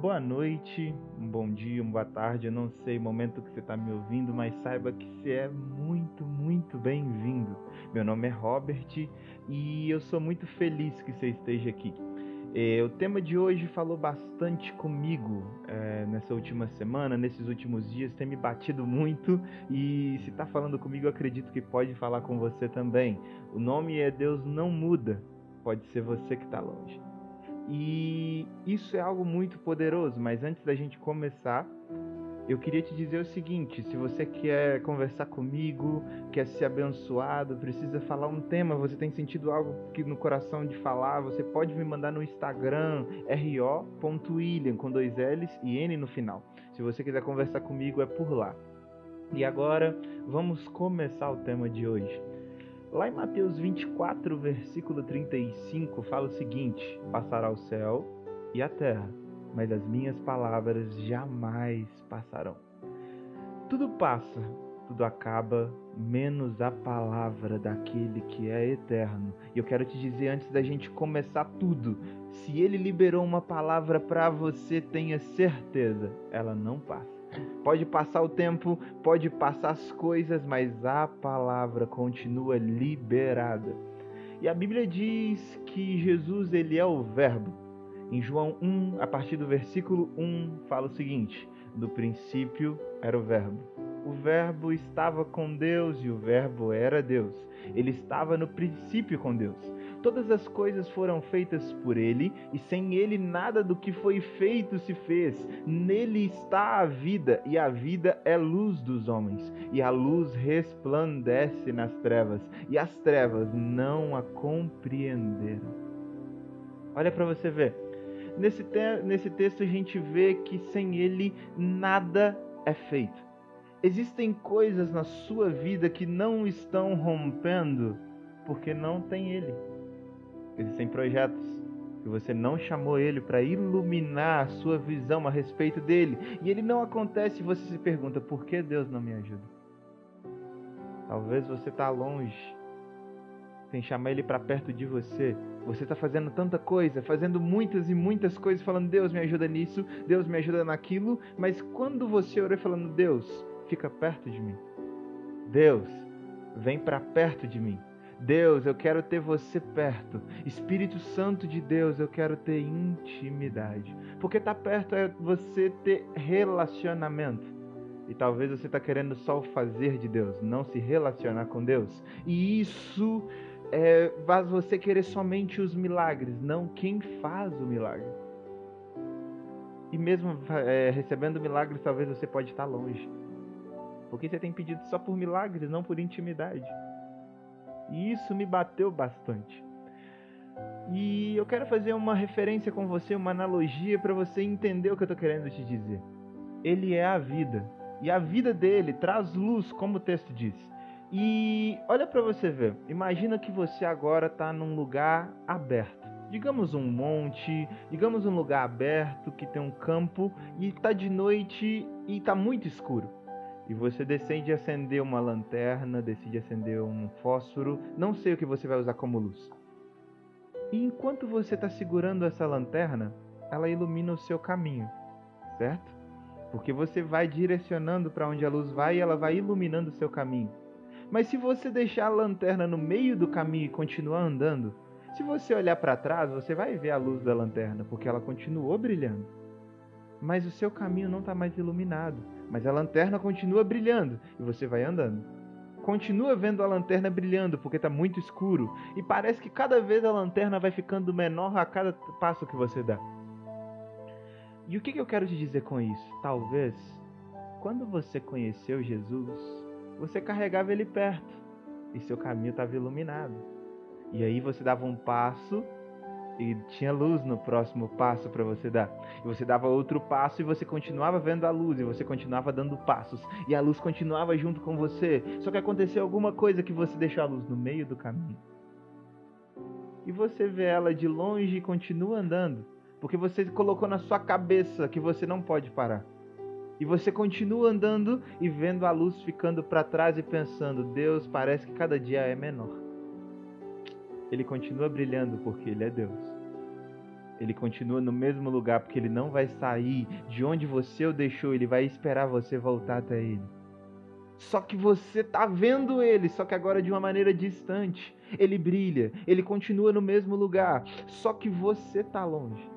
boa noite, um bom dia, uma boa tarde. Eu não sei o momento que você está me ouvindo, mas saiba que você é muito, muito bem-vindo. Meu nome é Robert e eu sou muito feliz que você esteja aqui. É, o tema de hoje falou bastante comigo é, nessa última semana, nesses últimos dias, tem me batido muito e se está falando comigo, eu acredito que pode falar com você também. O nome é Deus Não Muda, pode ser você que está longe. E isso é algo muito poderoso, mas antes da gente começar, eu queria te dizer o seguinte: se você quer conversar comigo, quer ser abençoado, precisa falar um tema, você tem sentido algo que no coração de falar, você pode me mandar no Instagram ro.william com dois L's e N no final. Se você quiser conversar comigo, é por lá. E agora, vamos começar o tema de hoje. Lá em Mateus 24, versículo 35, fala o seguinte: Passará o céu e a terra, mas as minhas palavras jamais passarão. Tudo passa, tudo acaba, menos a palavra daquele que é eterno. E eu quero te dizer antes da gente começar tudo, se ele liberou uma palavra para você, tenha certeza, ela não passa. Pode passar o tempo, pode passar as coisas, mas a palavra continua liberada. E a Bíblia diz que Jesus ele é o verbo. Em João 1, a partir do versículo 1, fala o seguinte: No princípio era o verbo. O verbo estava com Deus e o verbo era Deus. Ele estava no princípio com Deus. Todas as coisas foram feitas por ele, e sem ele nada do que foi feito se fez. Nele está a vida, e a vida é luz dos homens. E a luz resplandece nas trevas, e as trevas não a compreenderam. Olha para você ver. Nesse, te nesse texto a gente vê que sem ele nada é feito. Existem coisas na sua vida que não estão rompendo porque não tem ele. Existem projetos que você não chamou ele para iluminar a sua visão a respeito dele. E ele não acontece e você se pergunta: por que Deus não me ajuda? Talvez você está longe, sem chamar ele para perto de você. Você está fazendo tanta coisa, fazendo muitas e muitas coisas, falando: Deus me ajuda nisso, Deus me ajuda naquilo. Mas quando você ora falando: Deus, fica perto de mim. Deus, vem para perto de mim. Deus, eu quero ter você perto. Espírito Santo de Deus, eu quero ter intimidade. Porque estar tá perto é você ter relacionamento. E talvez você está querendo só o fazer de Deus, não se relacionar com Deus. E isso é, faz você querer somente os milagres, não quem faz o milagre. E mesmo é, recebendo milagres, talvez você pode estar longe. Porque você tem pedido só por milagres, não por intimidade. E isso me bateu bastante. E eu quero fazer uma referência com você, uma analogia para você entender o que eu estou querendo te dizer. Ele é a vida. E a vida dele traz luz, como o texto diz. E olha para você ver. Imagina que você agora está num lugar aberto. Digamos um monte, digamos um lugar aberto que tem um campo e está de noite e está muito escuro e você decide acender uma lanterna, decide acender um fósforo, não sei o que você vai usar como luz. E enquanto você está segurando essa lanterna, ela ilumina o seu caminho, certo? Porque você vai direcionando para onde a luz vai e ela vai iluminando o seu caminho. Mas se você deixar a lanterna no meio do caminho e continuar andando, se você olhar para trás, você vai ver a luz da lanterna, porque ela continuou brilhando. Mas o seu caminho não está mais iluminado mas a lanterna continua brilhando e você vai andando. Continua vendo a lanterna brilhando porque está muito escuro e parece que cada vez a lanterna vai ficando menor a cada passo que você dá. E o que, que eu quero te dizer com isso? Talvez, quando você conheceu Jesus, você carregava ele perto e seu caminho estava iluminado. E aí você dava um passo e tinha luz no próximo passo para você dar. E você dava outro passo e você continuava vendo a luz e você continuava dando passos e a luz continuava junto com você. Só que aconteceu alguma coisa que você deixou a luz no meio do caminho. E você vê ela de longe e continua andando, porque você colocou na sua cabeça que você não pode parar. E você continua andando e vendo a luz ficando para trás e pensando: Deus parece que cada dia é menor ele continua brilhando porque ele é Deus. Ele continua no mesmo lugar porque ele não vai sair de onde você o deixou, ele vai esperar você voltar até ele. Só que você tá vendo ele, só que agora de uma maneira distante. Ele brilha, ele continua no mesmo lugar, só que você tá longe.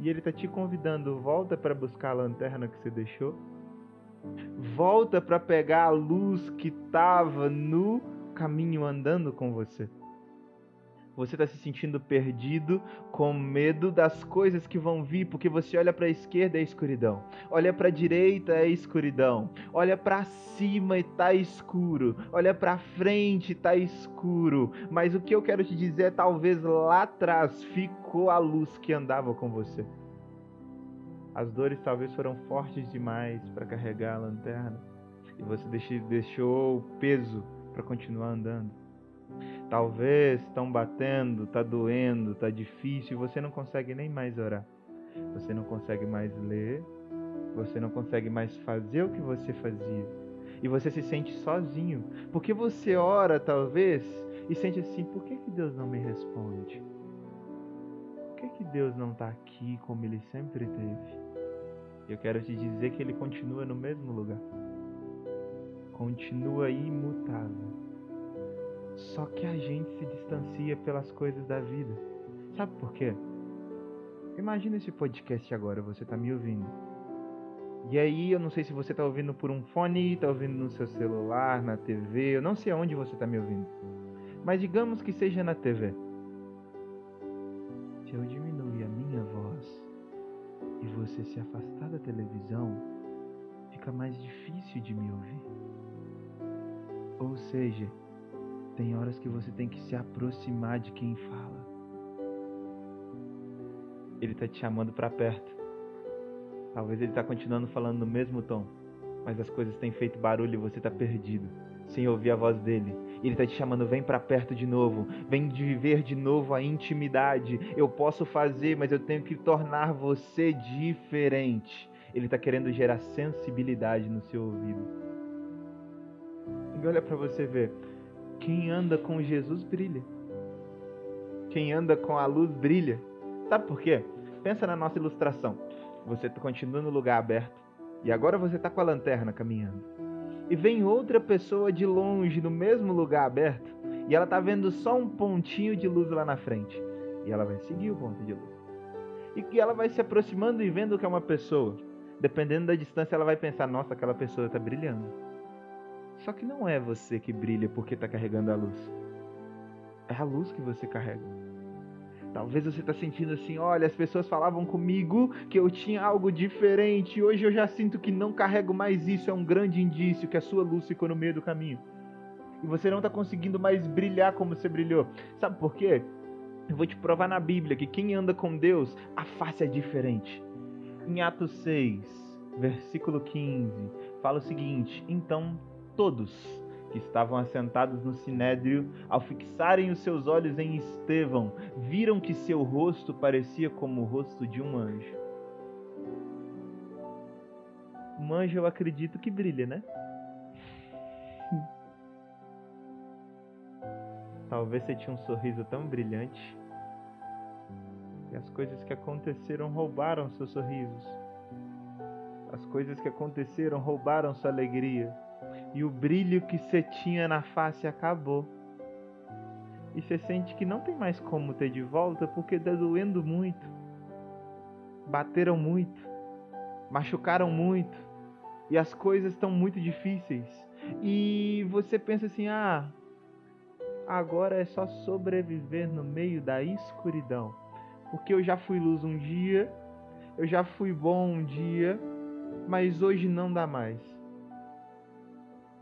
E ele tá te convidando, volta para buscar a lanterna que você deixou. Volta para pegar a luz que estava no caminho andando com você. Você está se sentindo perdido, com medo das coisas que vão vir, porque você olha para a esquerda é escuridão, olha para a direita é escuridão, olha para cima e tá escuro, olha para frente e tá escuro. Mas o que eu quero te dizer é talvez lá atrás ficou a luz que andava com você. As dores talvez foram fortes demais para carregar a lanterna e você deixou o peso para continuar andando. Talvez estão batendo, tá doendo, tá difícil e você não consegue nem mais orar. Você não consegue mais ler, você não consegue mais fazer o que você fazia. E você se sente sozinho, porque você ora talvez e sente assim: por que, que Deus não me responde? Por que, que Deus não está aqui como Ele sempre teve? Eu quero te dizer que Ele continua no mesmo lugar, continua imutável só que a gente se distancia pelas coisas da vida. Sabe por quê? Imagina esse podcast agora, você tá me ouvindo. E aí, eu não sei se você tá ouvindo por um fone, tá ouvindo no seu celular, na TV, eu não sei aonde você tá me ouvindo. Mas digamos que seja na TV. Se eu diminuir a minha voz e você se afastar da televisão, fica mais difícil de me ouvir. Ou seja, tem horas que você tem que se aproximar de quem fala. Ele está te chamando para perto. Talvez ele está continuando falando no mesmo tom, mas as coisas têm feito barulho e você está perdido, sem ouvir a voz dele. Ele está te chamando, vem para perto de novo, vem de viver de novo a intimidade. Eu posso fazer, mas eu tenho que tornar você diferente. Ele está querendo gerar sensibilidade no seu ouvido. E olha para você ver, quem anda com Jesus brilha. Quem anda com a luz brilha. Sabe por quê? Pensa na nossa ilustração. Você continua no lugar aberto e agora você está com a lanterna caminhando. E vem outra pessoa de longe no mesmo lugar aberto e ela está vendo só um pontinho de luz lá na frente. E ela vai seguir o ponto de luz. E que ela vai se aproximando e vendo que é uma pessoa. Dependendo da distância, ela vai pensar: nossa, aquela pessoa está brilhando. Só que não é você que brilha porque está carregando a luz. É a luz que você carrega. Talvez você está sentindo assim, olha, as pessoas falavam comigo que eu tinha algo diferente. Hoje eu já sinto que não carrego mais isso. É um grande indício que a sua luz ficou no meio do caminho. E você não está conseguindo mais brilhar como você brilhou. Sabe por quê? Eu vou te provar na Bíblia que quem anda com Deus, a face é diferente. Em Atos 6, versículo 15, fala o seguinte: Então todos que estavam assentados no sinédrio, ao fixarem os seus olhos em Estevão, viram que seu rosto parecia como o rosto de um anjo. Um anjo eu acredito que brilha, né? Talvez você tinha um sorriso tão brilhante e as coisas que aconteceram roubaram seus sorrisos. As coisas que aconteceram roubaram sua alegria e o brilho que você tinha na face acabou. E você sente que não tem mais como ter de volta porque está doendo muito. Bateram muito, machucaram muito e as coisas estão muito difíceis. E você pensa assim: ah, agora é só sobreviver no meio da escuridão. Porque eu já fui luz um dia, eu já fui bom um dia, mas hoje não dá mais.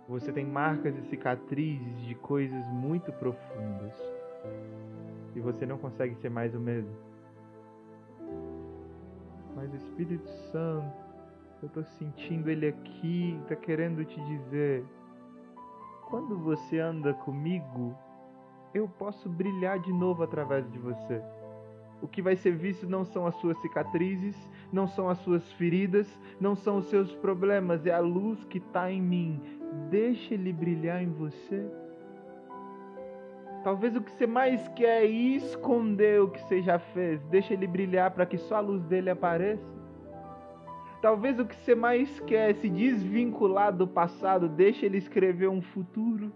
Você tem marcas e cicatrizes de coisas muito profundas. E você não consegue ser mais o mesmo. Mas Espírito Santo, eu estou sentindo ele aqui, está querendo te dizer: quando você anda comigo, eu posso brilhar de novo através de você. O que vai ser visto não são as suas cicatrizes, não são as suas feridas, não são os seus problemas, é a luz que está em mim. Deixa ele brilhar em você. Talvez o que você mais quer é esconder o que você já fez. Deixa ele brilhar para que só a luz dele apareça. Talvez o que você mais quer é se desvincular do passado. Deixa ele escrever um futuro.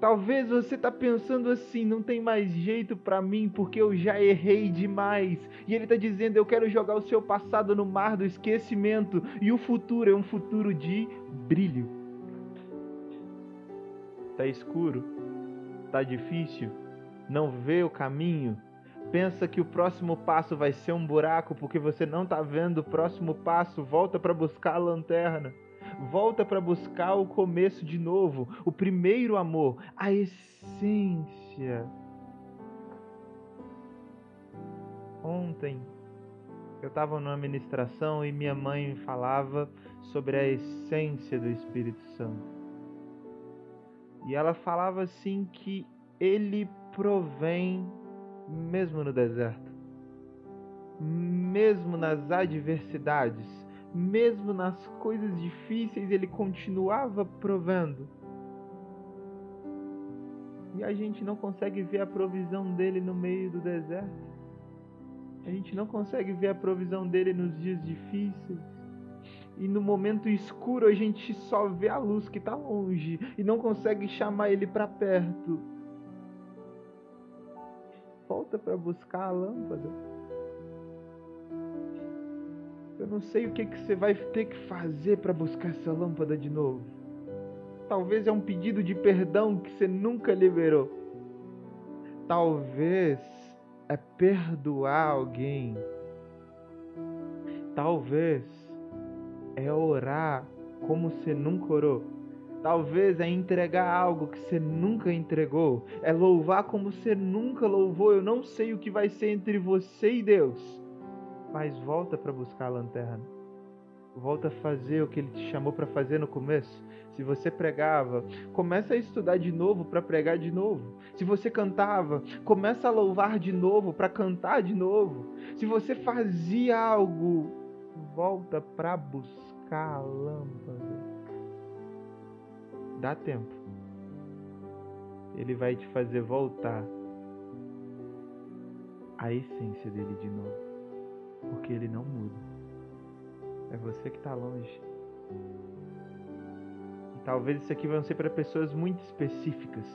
Talvez você está pensando assim, não tem mais jeito para mim porque eu já errei demais. E ele está dizendo, eu quero jogar o seu passado no mar do esquecimento e o futuro é um futuro de brilho. Tá escuro? Tá difícil? Não vê o caminho? Pensa que o próximo passo vai ser um buraco porque você não está vendo o próximo passo? Volta para buscar a lanterna volta para buscar o começo de novo, o primeiro amor, a essência. Ontem eu estava numa ministração e minha mãe falava sobre a essência do Espírito Santo. E ela falava assim que ele provém mesmo no deserto, mesmo nas adversidades, mesmo nas coisas difíceis, ele continuava provendo. E a gente não consegue ver a provisão dele no meio do deserto. A gente não consegue ver a provisão dele nos dias difíceis. E no momento escuro a gente só vê a luz que está longe e não consegue chamar ele para perto. Volta para buscar a lâmpada. Eu não sei o que, que você vai ter que fazer para buscar essa lâmpada de novo. Talvez é um pedido de perdão que você nunca liberou. Talvez é perdoar alguém. Talvez é orar como você nunca orou. Talvez é entregar algo que você nunca entregou. É louvar como você nunca louvou. Eu não sei o que vai ser entre você e Deus mas volta para buscar a lanterna. Volta a fazer o que ele te chamou para fazer no começo. Se você pregava, começa a estudar de novo para pregar de novo. Se você cantava, começa a louvar de novo para cantar de novo. Se você fazia algo, volta para buscar a lâmpada. Dá tempo. Ele vai te fazer voltar à essência dele de novo porque ele não muda. É você que está longe. E talvez isso aqui vão ser para pessoas muito específicas,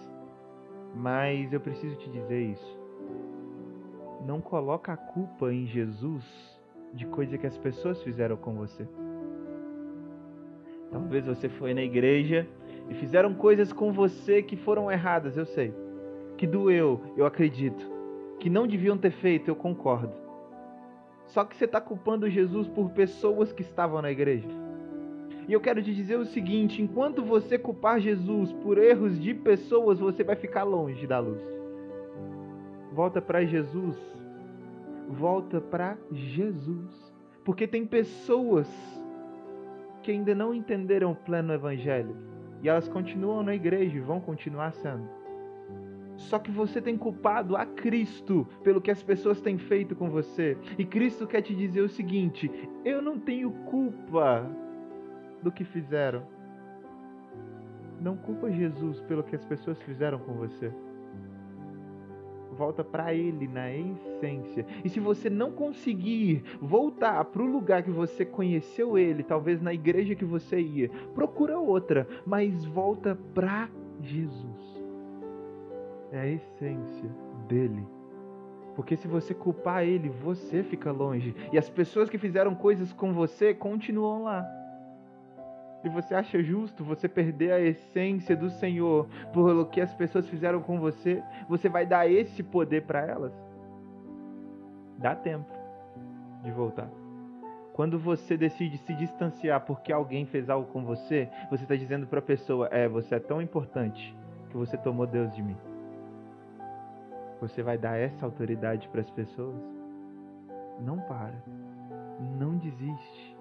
mas eu preciso te dizer isso. Não coloca a culpa em Jesus de coisa que as pessoas fizeram com você. Talvez você foi na igreja e fizeram coisas com você que foram erradas, eu sei. Que doeu, eu acredito. Que não deviam ter feito, eu concordo. Só que você está culpando Jesus por pessoas que estavam na igreja. E eu quero te dizer o seguinte: enquanto você culpar Jesus por erros de pessoas, você vai ficar longe da luz. Volta para Jesus. Volta para Jesus. Porque tem pessoas que ainda não entenderam o pleno evangelho. E elas continuam na igreja e vão continuar sendo. Só que você tem culpado a Cristo pelo que as pessoas têm feito com você. E Cristo quer te dizer o seguinte: eu não tenho culpa do que fizeram. Não culpa Jesus pelo que as pessoas fizeram com você. Volta para Ele na essência. E se você não conseguir voltar para o lugar que você conheceu Ele, talvez na igreja que você ia, procura outra, mas volta para Jesus é a essência dele. Porque se você culpar ele, você fica longe. E as pessoas que fizeram coisas com você continuam lá. E você acha justo você perder a essência do Senhor por que as pessoas fizeram com você? Você vai dar esse poder para elas? Dá tempo de voltar. Quando você decide se distanciar porque alguém fez algo com você, você está dizendo para a pessoa: é, você é tão importante que você tomou Deus de mim. Você vai dar essa autoridade para as pessoas? Não para. Não desiste.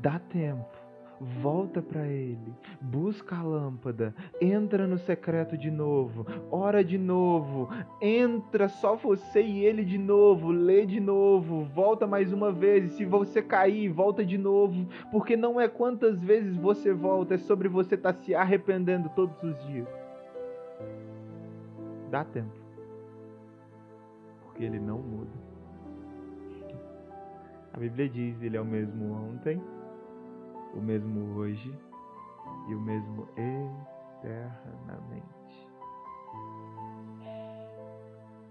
Dá tempo. Volta para ele, busca a lâmpada, entra no secreto de novo, ora de novo, entra só você e ele de novo, lê de novo, volta mais uma vez. Se você cair, volta de novo, porque não é quantas vezes você volta, é sobre você estar tá se arrependendo todos os dias. Dá tempo. Porque ele não muda. A Bíblia diz: Ele é o mesmo ontem, o mesmo hoje e o mesmo eternamente.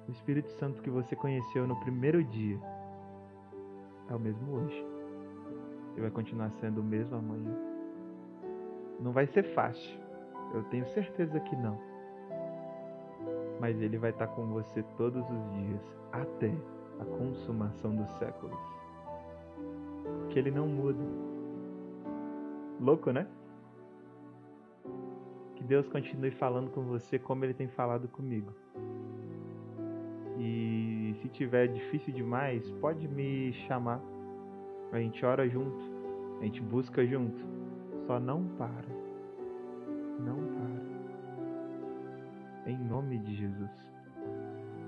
O Espírito Santo que você conheceu no primeiro dia é o mesmo hoje. E vai continuar sendo o mesmo amanhã. Não vai ser fácil. Eu tenho certeza que não. Mas ele vai estar com você todos os dias até a consumação dos séculos. Porque ele não muda. Louco, né? Que Deus continue falando com você como ele tem falado comigo. E se tiver difícil demais, pode me chamar. A gente ora junto, a gente busca junto. Só não para. Não para. Em nome de Jesus.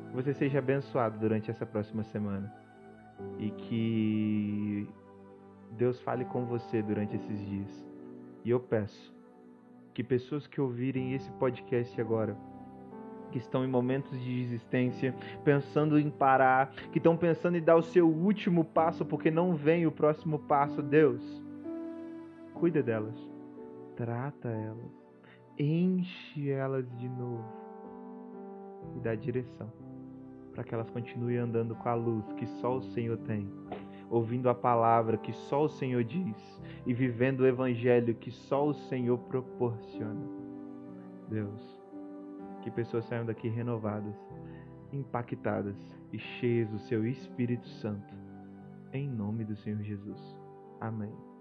Que você seja abençoado durante essa próxima semana. E que Deus fale com você durante esses dias. E eu peço que pessoas que ouvirem esse podcast agora que estão em momentos de desistência, pensando em parar, que estão pensando em dar o seu último passo porque não vem o próximo passo. Deus, cuida delas, trata elas, enche elas de novo e dá direção para que elas continuem andando com a luz que só o Senhor tem, ouvindo a palavra que só o Senhor diz e vivendo o evangelho que só o Senhor proporciona. Deus, que pessoas saiam daqui renovadas, impactadas e cheias do seu Espírito Santo. Em nome do Senhor Jesus. Amém.